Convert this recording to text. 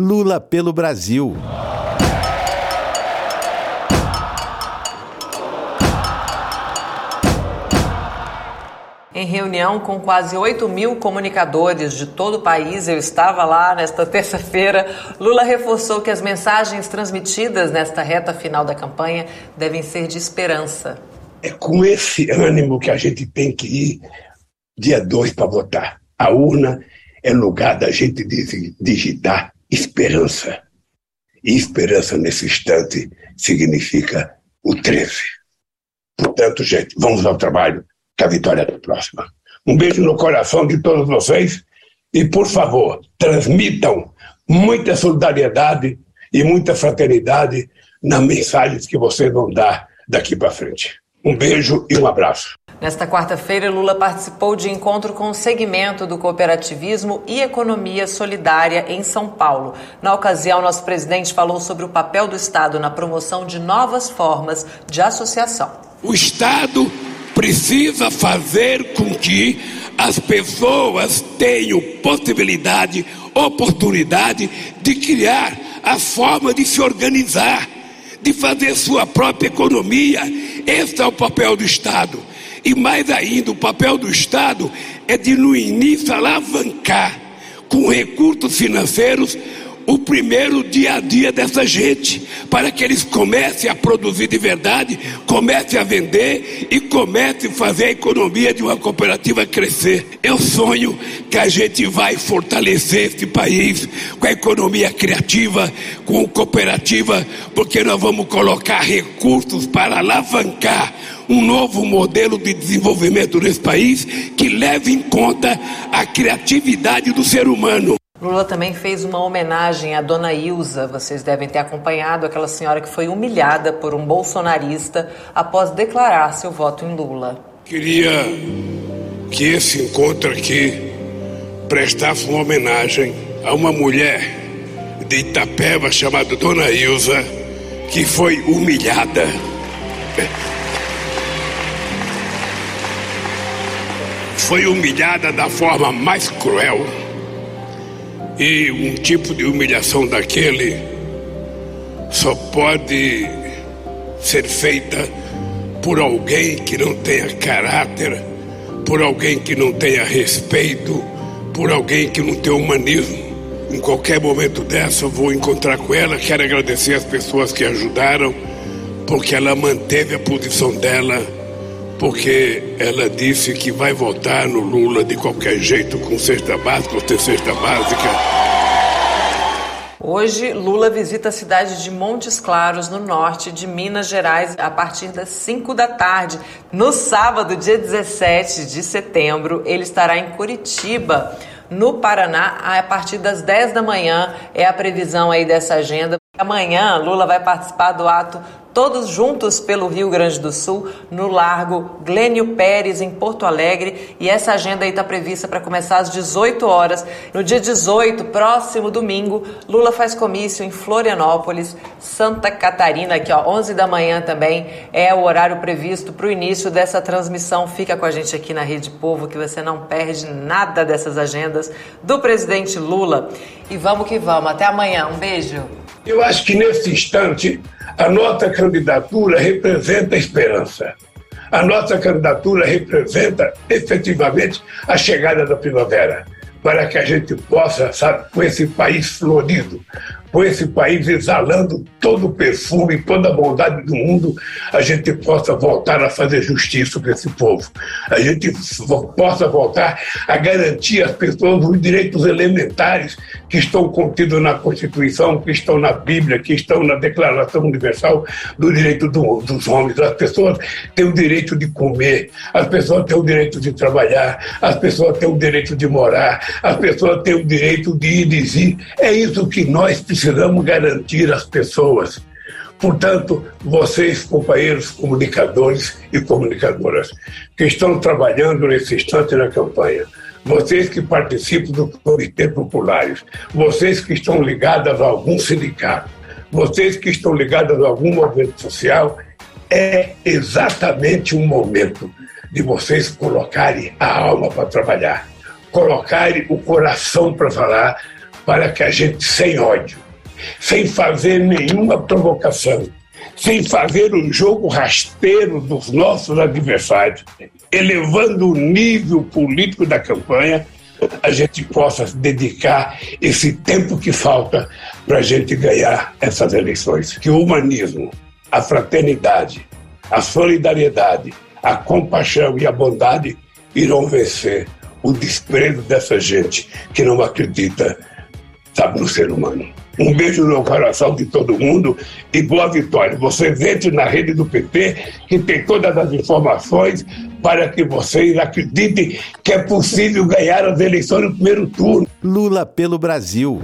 Lula pelo Brasil. Em reunião com quase 8 mil comunicadores de todo o país, eu estava lá nesta terça-feira. Lula reforçou que as mensagens transmitidas nesta reta final da campanha devem ser de esperança. É com esse ânimo que a gente tem que ir dia 2 para votar. A urna é lugar da gente digitar esperança. E esperança nesse instante significa o 13. Portanto, gente, vamos ao trabalho que a vitória é próxima. Um beijo no coração de todos vocês e, por favor, transmitam muita solidariedade e muita fraternidade nas mensagens que vocês vão dar daqui para frente. Um beijo e um abraço. Nesta quarta-feira, Lula participou de encontro com o segmento do cooperativismo e economia solidária em São Paulo. Na ocasião, nosso presidente falou sobre o papel do Estado na promoção de novas formas de associação. O Estado precisa fazer com que as pessoas tenham possibilidade, oportunidade de criar a forma de se organizar, de fazer sua própria economia. Esse é o papel do Estado. E mais ainda, o papel do Estado é de, no início, alavancar com recursos financeiros o primeiro dia a dia dessa gente, para que eles comecem a produzir de verdade, comecem a vender e comecem a fazer a economia de uma cooperativa crescer. Eu sonho que a gente vai fortalecer este país com a economia criativa, com a cooperativa, porque nós vamos colocar recursos para alavancar um novo modelo de desenvolvimento nesse país que leve em conta a criatividade do ser humano. Lula também fez uma homenagem à dona Ilza. Vocês devem ter acompanhado aquela senhora que foi humilhada por um bolsonarista após declarar seu voto em Lula. Queria que esse encontro aqui prestasse uma homenagem a uma mulher de Itapeva chamada Dona Ilza, que foi humilhada. Foi humilhada da forma mais cruel e um tipo de humilhação daquele só pode ser feita por alguém que não tenha caráter, por alguém que não tenha respeito, por alguém que não tenha humanismo. Em qualquer momento dessa eu vou encontrar com ela, quero agradecer as pessoas que ajudaram, porque ela manteve a posição dela porque ela disse que vai votar no Lula de qualquer jeito, com cesta básica ou ter cesta básica. Hoje, Lula visita a cidade de Montes Claros, no norte de Minas Gerais, a partir das 5 da tarde. No sábado, dia 17 de setembro, ele estará em Curitiba, no Paraná, a partir das 10 da manhã. É a previsão aí dessa agenda. Amanhã, Lula vai participar do ato todos juntos pelo Rio Grande do Sul, no Largo Glênio Pérez, em Porto Alegre. E essa agenda aí está prevista para começar às 18 horas. No dia 18, próximo domingo, Lula faz comício em Florianópolis, Santa Catarina, aqui ó, 11 da manhã também é o horário previsto para o início dessa transmissão. Fica com a gente aqui na Rede Povo que você não perde nada dessas agendas do presidente Lula. E vamos que vamos. Até amanhã. Um beijo. Eu acho que nesse instante a nossa candidatura representa a esperança. A nossa candidatura representa efetivamente a chegada da primavera, para que a gente possa, sabe, com esse país florido, com esse país exalando todo o perfume, toda a bondade do mundo, a gente possa voltar a fazer justiça para esse povo. A gente possa voltar a garantir às pessoas os direitos elementares que estão contidos na Constituição, que estão na Bíblia, que estão na Declaração Universal do Direito do, dos Homens. As pessoas têm o direito de comer, as pessoas têm o direito de trabalhar, as pessoas têm o direito de morar, as pessoas têm o direito de ir e vir. É isso que nós precisamos garantir às pessoas. Portanto, vocês, companheiros comunicadores e comunicadoras, que estão trabalhando nesse instante na campanha, vocês que participam do Comitê Populares, vocês que estão ligados a algum sindicato, vocês que estão ligados a algum movimento social, é exatamente o momento de vocês colocarem a alma para trabalhar, colocarem o coração para falar, para que a gente, sem ódio, sem fazer nenhuma provocação, sem fazer um jogo rasteiro dos nossos adversários, elevando o nível político da campanha, a gente possa dedicar esse tempo que falta para a gente ganhar essas eleições. Que o humanismo, a fraternidade, a solidariedade, a compaixão e a bondade irão vencer o desprezo dessa gente que não acredita, sabe, no ser humano. Um beijo no coração de todo mundo e boa vitória. Vocês entrem na rede do PT, que tem todas as informações para que vocês acreditem que é possível ganhar as eleições no primeiro turno. Lula pelo Brasil.